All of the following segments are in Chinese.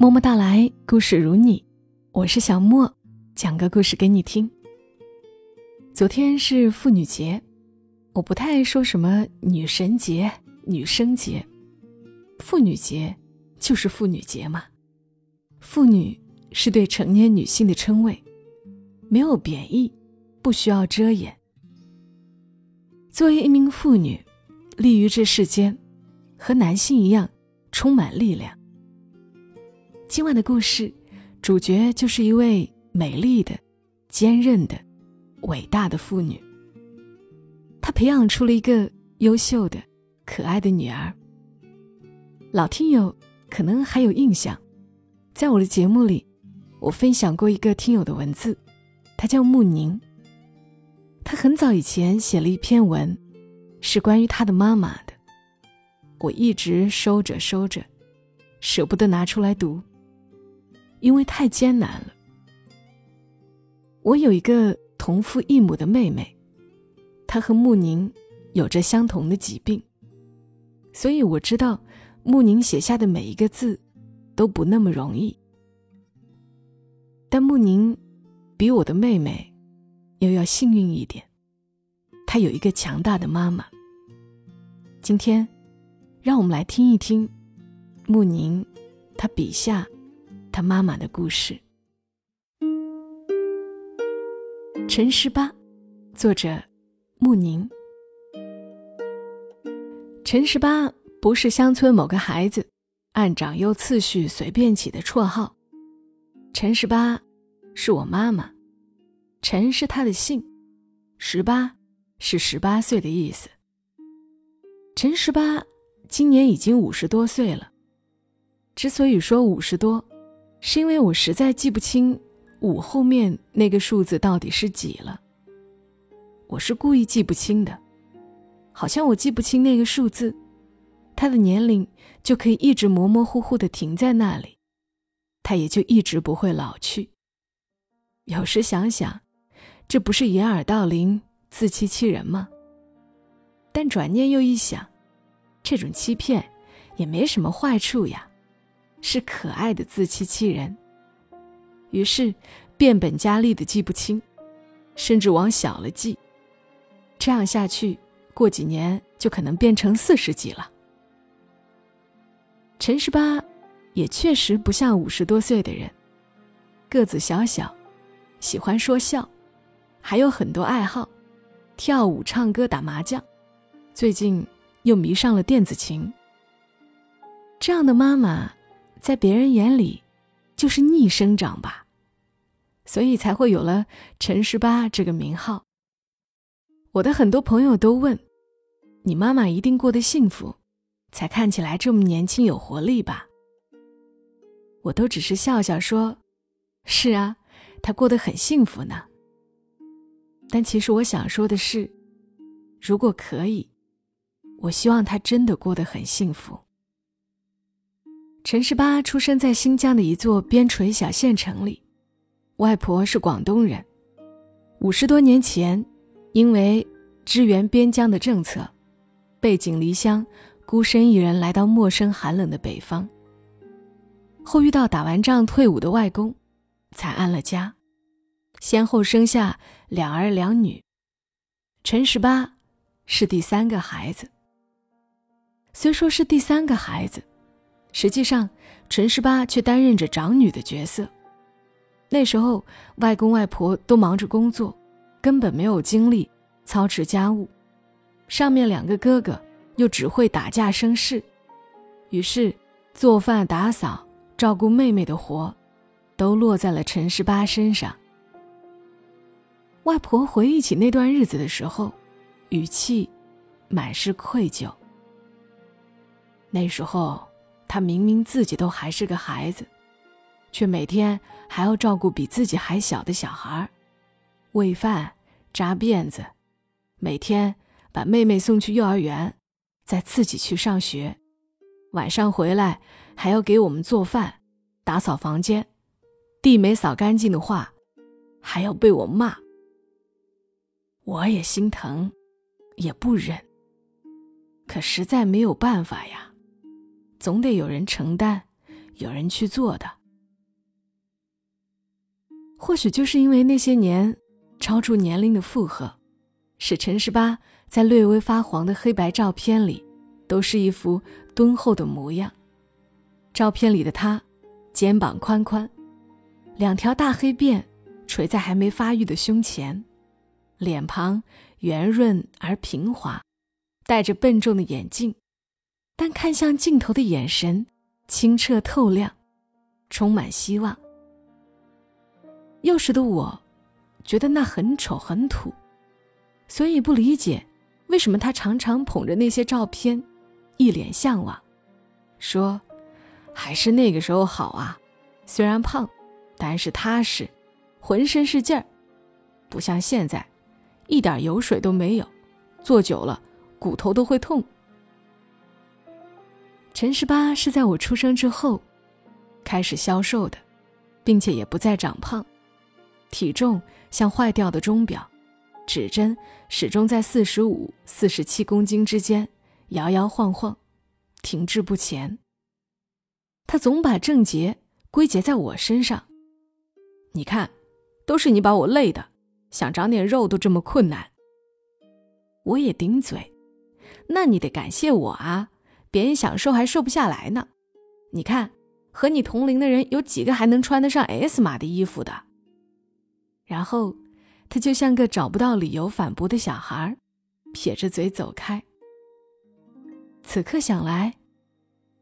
默默到来，故事如你，我是小莫，讲个故事给你听。昨天是妇女节，我不太爱说什么女神节、女生节，妇女节就是妇女节嘛。妇女是对成年女性的称谓，没有贬义，不需要遮掩。作为一名妇女，立于这世间，和男性一样，充满力量。今晚的故事，主角就是一位美丽的、坚韧的、伟大的妇女。她培养出了一个优秀的、可爱的女儿。老听友可能还有印象，在我的节目里，我分享过一个听友的文字，他叫穆宁。他很早以前写了一篇文，是关于他的妈妈的，我一直收着收着，舍不得拿出来读。因为太艰难了。我有一个同父异母的妹妹，她和穆宁有着相同的疾病，所以我知道穆宁写下的每一个字都不那么容易。但穆宁比我的妹妹又要幸运一点，她有一个强大的妈妈。今天，让我们来听一听穆宁他笔下。他妈妈的故事。陈十八，作者穆宁。陈十八不是乡村某个孩子按长幼次序随便起的绰号。陈十八是我妈妈，陈是他的姓，十八是十八岁的意思。陈十八今年已经五十多岁了。之所以说五十多，是因为我实在记不清五后面那个数字到底是几了。我是故意记不清的，好像我记不清那个数字，他的年龄就可以一直模模糊糊的停在那里，他也就一直不会老去。有时想想，这不是掩耳盗铃、自欺欺人吗？但转念又一想，这种欺骗也没什么坏处呀。是可爱的自欺欺人。于是，变本加厉的记不清，甚至往小了记。这样下去，过几年就可能变成四十几了。陈十八，也确实不像五十多岁的人，个子小小，喜欢说笑，还有很多爱好，跳舞、唱歌、打麻将，最近又迷上了电子琴。这样的妈妈。在别人眼里，就是逆生长吧，所以才会有了陈十八这个名号。我的很多朋友都问：“你妈妈一定过得幸福，才看起来这么年轻有活力吧？”我都只是笑笑说：“是啊，她过得很幸福呢。”但其实我想说的是，如果可以，我希望她真的过得很幸福。陈十八出生在新疆的一座边陲小县城里，外婆是广东人。五十多年前，因为支援边疆的政策，背井离乡，孤身一人来到陌生寒冷的北方。后遇到打完仗退伍的外公，才安了家，先后生下两儿两女。陈十八是第三个孩子。虽说是第三个孩子。实际上，陈十八却担任着长女的角色。那时候，外公外婆都忙着工作，根本没有精力操持家务。上面两个哥哥又只会打架生事，于是做饭、打扫、照顾妹妹的活，都落在了陈十八身上。外婆回忆起那段日子的时候，语气满是愧疚。那时候。他明明自己都还是个孩子，却每天还要照顾比自己还小的小孩喂饭、扎辫子，每天把妹妹送去幼儿园，再自己去上学。晚上回来还要给我们做饭、打扫房间，地没扫干净的话，还要被我骂。我也心疼，也不忍，可实在没有办法呀。总得有人承担，有人去做的。或许就是因为那些年超出年龄的负荷，使陈十八在略微发黄的黑白照片里，都是一副敦厚的模样。照片里的他，肩膀宽宽，两条大黑辫垂在还没发育的胸前，脸庞圆润而平滑，戴着笨重的眼镜，但看向镜头的眼神清澈透亮，充满希望。幼时的我，觉得那很丑很土，所以不理解为什么他常常捧着那些照片，一脸向往，说：“还是那个时候好啊，虽然胖，但是踏实，浑身是劲儿，不像现在，一点油水都没有，坐久了骨头都会痛。”陈十八是在我出生之后开始消瘦的，并且也不再长胖。体重像坏掉的钟表，指针始终在四十五、四十七公斤之间摇摇晃晃，停滞不前。他总把症结归结在我身上。你看，都是你把我累的，想长点肉都这么困难。我也顶嘴，那你得感谢我啊！别人想瘦还瘦不下来呢。你看，和你同龄的人有几个还能穿得上 S 码的衣服的？然后，他就像个找不到理由反驳的小孩，撇着嘴走开。此刻想来，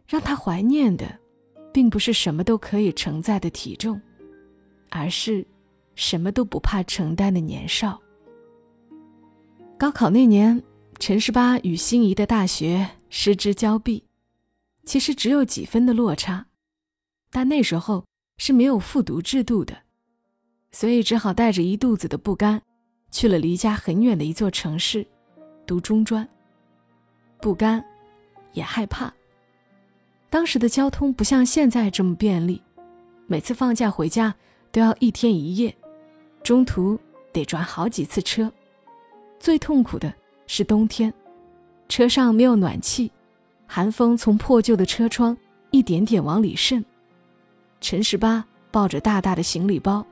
让他怀念的，并不是什么都可以承载的体重，而是什么都不怕承担的年少。高考那年，陈十八与心仪的大学失之交臂，其实只有几分的落差，但那时候是没有复读制度的。所以只好带着一肚子的不甘，去了离家很远的一座城市，读中专。不甘，也害怕。当时的交通不像现在这么便利，每次放假回家都要一天一夜，中途得转好几次车。最痛苦的是冬天，车上没有暖气，寒风从破旧的车窗一点点往里渗。陈十八抱着大大的行李包。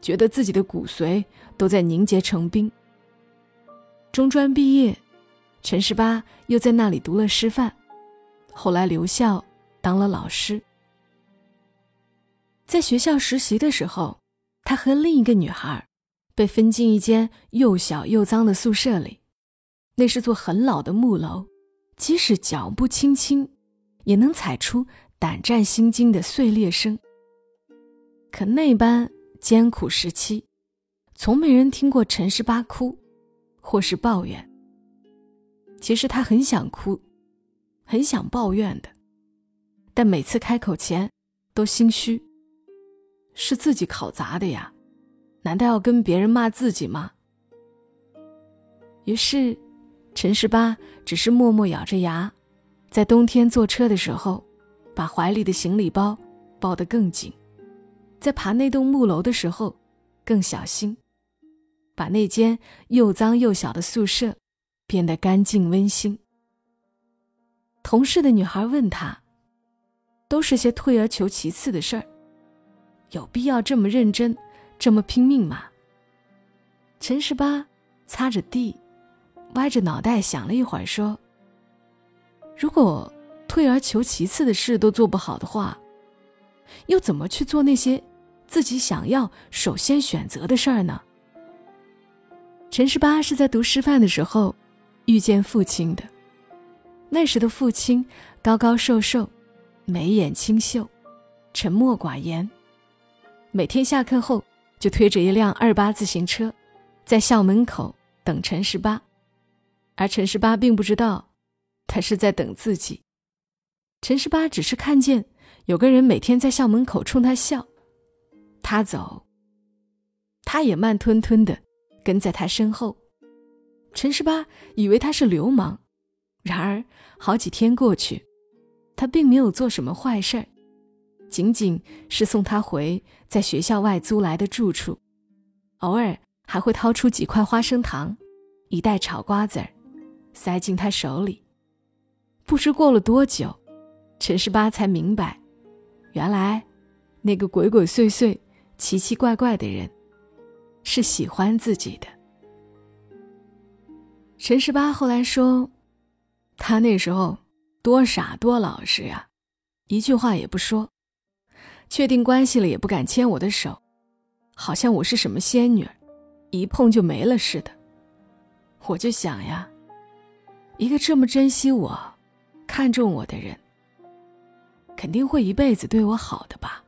觉得自己的骨髓都在凝结成冰。中专毕业，陈十八又在那里读了师范，后来留校当了老师。在学校实习的时候，他和另一个女孩被分进一间又小又脏的宿舍里，那是座很老的木楼，即使脚步轻轻，也能踩出胆战心惊的碎裂声。可那般。艰苦时期，从没人听过陈十八哭，或是抱怨。其实他很想哭，很想抱怨的，但每次开口前都心虚。是自己考砸的呀，难道要跟别人骂自己吗？于是，陈十八只是默默咬着牙，在冬天坐车的时候，把怀里的行李包抱得更紧。在爬那栋木楼的时候，更小心，把那间又脏又小的宿舍变得干净温馨。同事的女孩问他：“都是些退而求其次的事儿，有必要这么认真，这么拼命吗？”陈十八擦着地，歪着脑袋想了一会儿，说：“如果退而求其次的事都做不好的话，又怎么去做那些？”自己想要首先选择的事儿呢？陈十八是在读师范的时候遇见父亲的。那时的父亲高高瘦瘦，眉眼清秀，沉默寡言。每天下课后就推着一辆二八自行车，在校门口等陈十八，而陈十八并不知道，他是在等自己。陈十八只是看见有个人每天在校门口冲他笑。他走，他也慢吞吞的跟在他身后。陈十八以为他是流氓，然而好几天过去，他并没有做什么坏事儿，仅仅是送他回在学校外租来的住处，偶尔还会掏出几块花生糖，一袋炒瓜子儿，塞进他手里。不知过了多久，陈十八才明白，原来那个鬼鬼祟祟、奇奇怪怪的人是喜欢自己的。陈十八后来说，他那时候多傻多老实呀，一句话也不说，确定关系了也不敢牵我的手，好像我是什么仙女，一碰就没了似的。我就想呀，一个这么珍惜我、看重我的人。肯定会一辈子对我好的吧。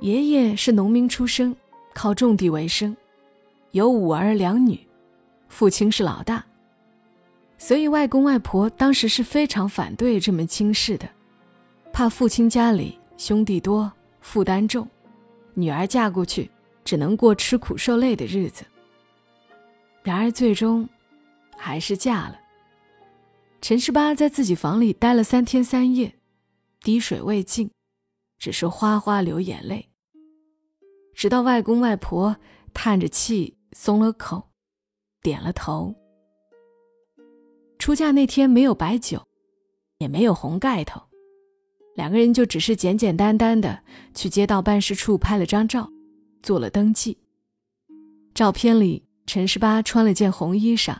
爷爷是农民出身，靠种地为生，有五儿两女，父亲是老大，所以外公外婆当时是非常反对这门亲事的，怕父亲家里兄弟多，负担重，女儿嫁过去只能过吃苦受累的日子。然而最终，还是嫁了。陈十八在自己房里待了三天三夜，滴水未进，只是哗哗流眼泪。直到外公外婆叹着气松了口，点了头。出嫁那天没有白酒，也没有红盖头，两个人就只是简简单单的去街道办事处拍了张照，做了登记。照片里，陈十八穿了件红衣裳，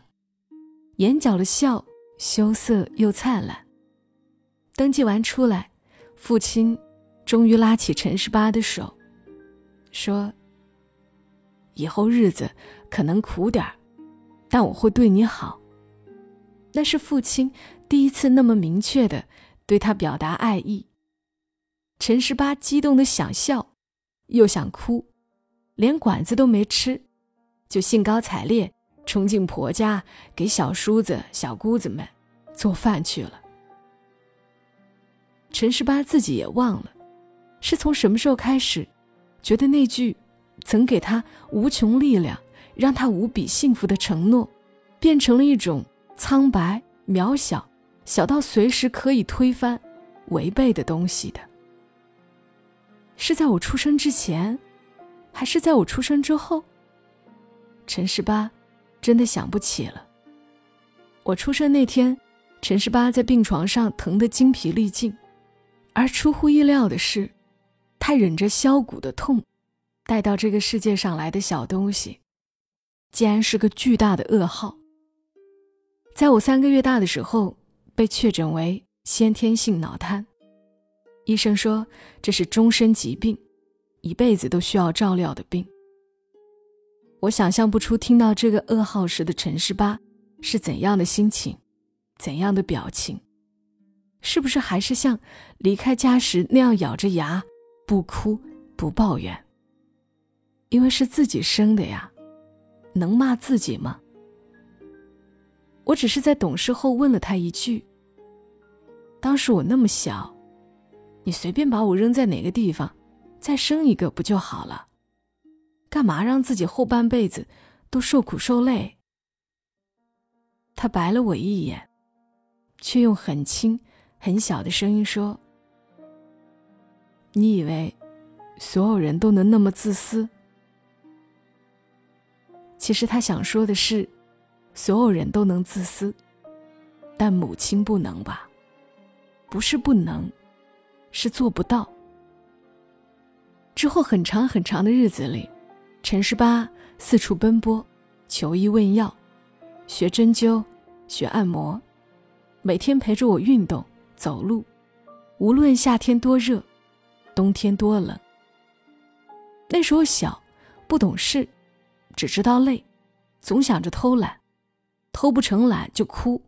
眼角的笑。羞涩又灿烂。登记完出来，父亲终于拉起陈十八的手，说：“以后日子可能苦点儿，但我会对你好。”那是父亲第一次那么明确的对他表达爱意。陈十八激动的想笑，又想哭，连馆子都没吃，就兴高采烈。冲进婆家，给小叔子、小姑子们做饭去了。陈十八自己也忘了，是从什么时候开始，觉得那句曾给他无穷力量、让他无比幸福的承诺，变成了一种苍白、渺小、小到随时可以推翻、违背的东西的。是在我出生之前，还是在我出生之后？陈十八。真的想不起了。我出生那天，陈十八在病床上疼得精疲力尽，而出乎意料的是，他忍着削骨的痛，带到这个世界上来的小东西，竟然是个巨大的噩耗。在我三个月大的时候，被确诊为先天性脑瘫，医生说这是终身疾病，一辈子都需要照料的病。我想象不出听到这个噩耗时的陈十八是怎样的心情，怎样的表情，是不是还是像离开家时那样咬着牙，不哭不抱怨？因为是自己生的呀，能骂自己吗？我只是在懂事后问了他一句：“当时我那么小，你随便把我扔在哪个地方，再生一个不就好了？”干嘛让自己后半辈子都受苦受累？他白了我一眼，却用很轻、很小的声音说：“你以为所有人都能那么自私？其实他想说的是，所有人都能自私，但母亲不能吧？不是不能，是做不到。”之后很长很长的日子里。陈十八四处奔波，求医问药，学针灸，学按摩，每天陪着我运动走路，无论夏天多热，冬天多冷。那时候小，不懂事，只知道累，总想着偷懒，偷不成懒就哭，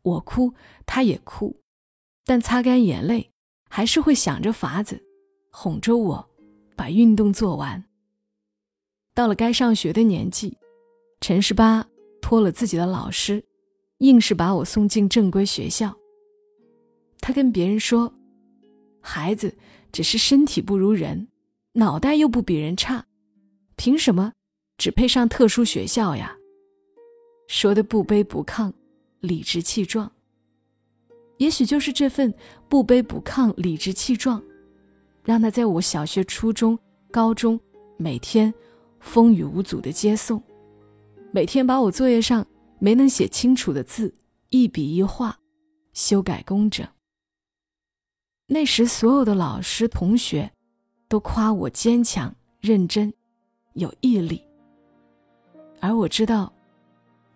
我哭他也哭，但擦干眼泪，还是会想着法子，哄着我，把运动做完。到了该上学的年纪，陈十八托了自己的老师，硬是把我送进正规学校。他跟别人说：“孩子只是身体不如人，脑袋又不比人差，凭什么只配上特殊学校呀？”说的不卑不亢，理直气壮。也许就是这份不卑不亢、理直气壮，让他在我小学、初中、高中每天。风雨无阻的接送，每天把我作业上没能写清楚的字一笔一画修改工整。那时所有的老师同学都夸我坚强、认真、有毅力，而我知道，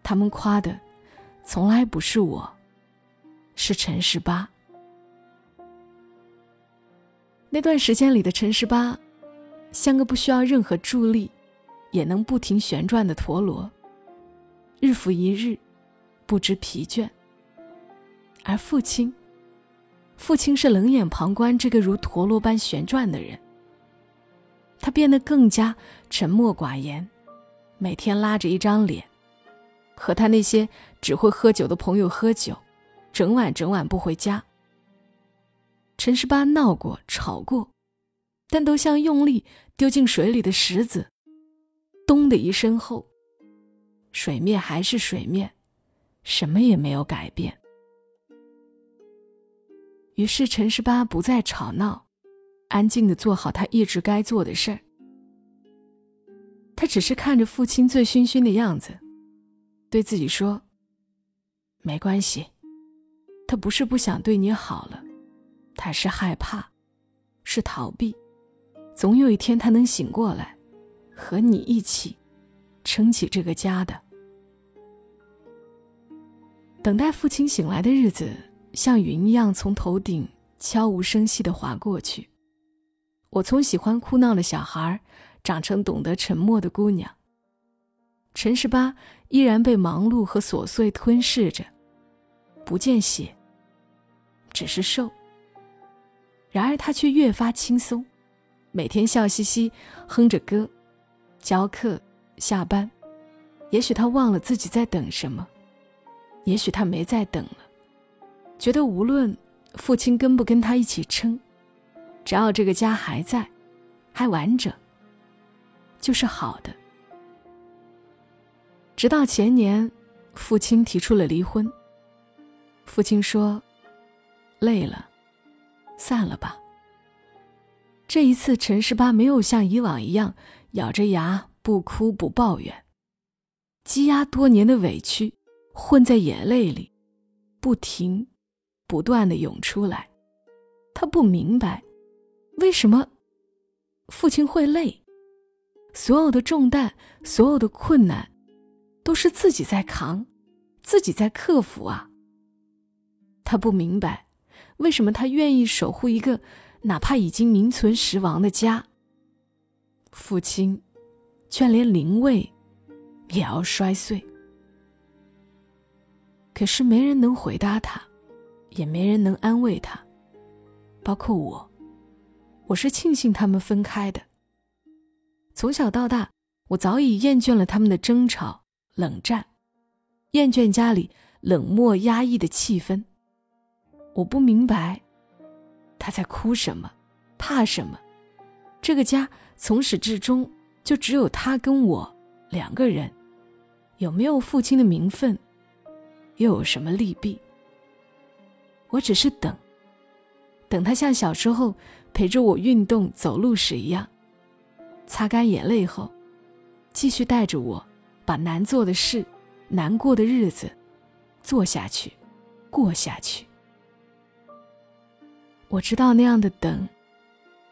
他们夸的从来不是我，是陈十八。那段时间里的陈十八，像个不需要任何助力，也能不停旋转的陀螺，日复一日，不知疲倦。而父亲，父亲是冷眼旁观这个如陀螺般旋转的人。他变得更加沉默寡言，每天拉着一张脸，和他那些只会喝酒的朋友喝酒，整晚整晚不回家。陈十八闹过、吵过，但都像用力丢进水里的石子，咚的一声后，水面还是水面，什么也没有改变。于是陈十八不再吵闹，安静的做好他一直该做的事儿。他只是看着父亲醉醺醺的样子，对自己说：“没关系，他不是不想对你好了。”他是害怕，是逃避，总有一天他能醒过来，和你一起撑起这个家的。等待父亲醒来的日子，像云一样从头顶悄无声息的划过去。我从喜欢哭闹的小孩，长成懂得沉默的姑娘。陈十八依然被忙碌和琐碎吞噬着，不见血，只是瘦。然而他却越发轻松，每天笑嘻嘻，哼着歌，教课，下班。也许他忘了自己在等什么，也许他没再等了，觉得无论父亲跟不跟他一起撑，只要这个家还在，还完整，就是好的。直到前年，父亲提出了离婚。父亲说：“累了。”散了吧。这一次，陈十八没有像以往一样咬着牙不哭不抱怨，积压多年的委屈混在眼泪里，不停、不断的涌出来。他不明白，为什么父亲会累，所有的重担、所有的困难，都是自己在扛，自己在克服啊。他不明白。为什么他愿意守护一个哪怕已经名存实亡的家？父亲，却连灵位也要摔碎。可是没人能回答他，也没人能安慰他，包括我。我是庆幸他们分开的。从小到大，我早已厌倦了他们的争吵、冷战，厌倦家里冷漠压抑的气氛。我不明白，他在哭什么，怕什么？这个家从始至终就只有他跟我两个人，有没有父亲的名分，又有什么利弊？我只是等，等他像小时候陪着我运动走路时一样，擦干眼泪后，继续带着我把难做的事、难过的日子做下去，过下去。我知道那样的等，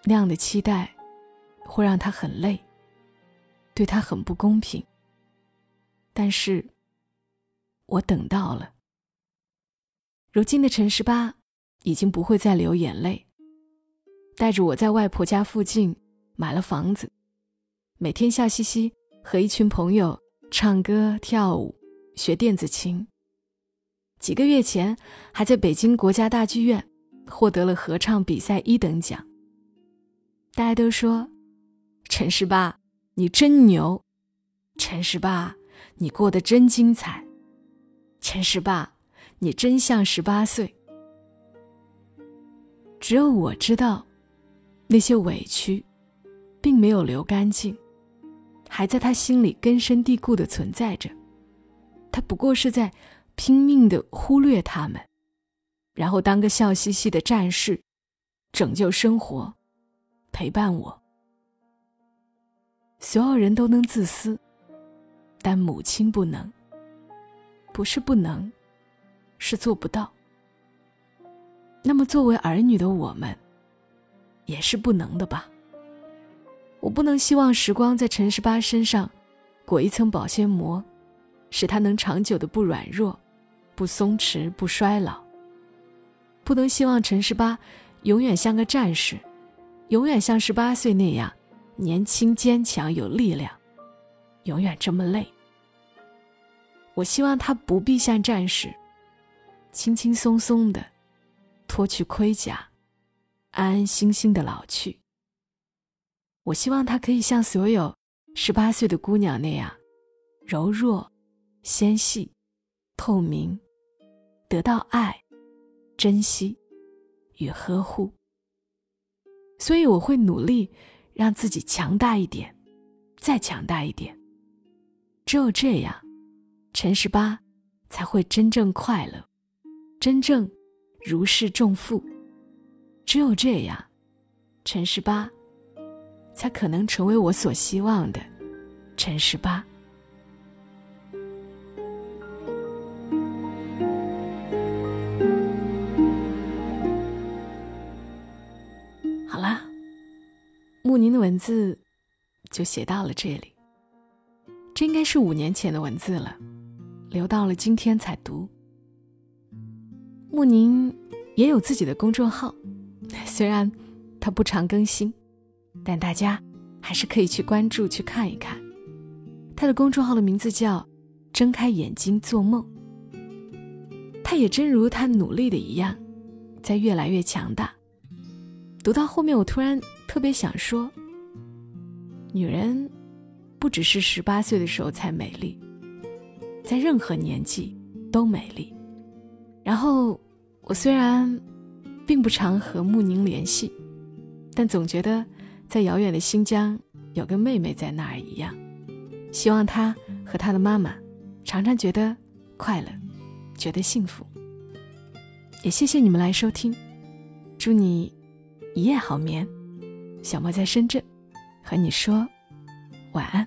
那样的期待，会让他很累，对他很不公平。但是，我等到了。如今的陈十八已经不会再流眼泪，带着我在外婆家附近买了房子，每天笑嘻嘻和一群朋友唱歌跳舞，学电子琴。几个月前还在北京国家大剧院。获得了合唱比赛一等奖。大家都说：“陈十八，你真牛！陈十八，你过得真精彩！陈十八，你真像十八岁。”只有我知道，那些委屈，并没有流干净，还在他心里根深蒂固的存在着。他不过是在拼命的忽略他们。然后当个笑嘻嘻的战士，拯救生活，陪伴我。所有人都能自私，但母亲不能。不是不能，是做不到。那么作为儿女的我们，也是不能的吧？我不能希望时光在陈十八身上裹一层保鲜膜，使他能长久的不软弱、不松弛、不衰老。不能希望陈十八永远像个战士，永远像十八岁那样年轻、坚强、有力量，永远这么累。我希望他不必像战士，轻轻松松的脱去盔甲，安安心心的老去。我希望他可以像所有十八岁的姑娘那样，柔弱、纤细、透明，得到爱、珍惜与呵护。所以我会努力让自己强大一点，再强大一点。只有这样。陈十八才会真正快乐，真正如释重负。只有这样，陈十八才可能成为我所希望的陈十八。文字就写到了这里。这应该是五年前的文字了。留到了今天才读。穆宁也有自己的公众号，虽然他不常更新，但大家还是可以去关注去看一看。他的公众号的名字叫“睁开眼睛做梦”。他也真如他努力的一样，在越来越强大。读到后面，我突然特别想说：女人不只是十八岁的时候才美丽。在任何年纪都美丽。然后，我虽然并不常和穆宁联系，但总觉得在遥远的新疆有个妹妹在那儿一样。希望她和她的妈妈常常觉得快乐，觉得幸福。也谢谢你们来收听，祝你一夜好眠。小莫在深圳，和你说晚安。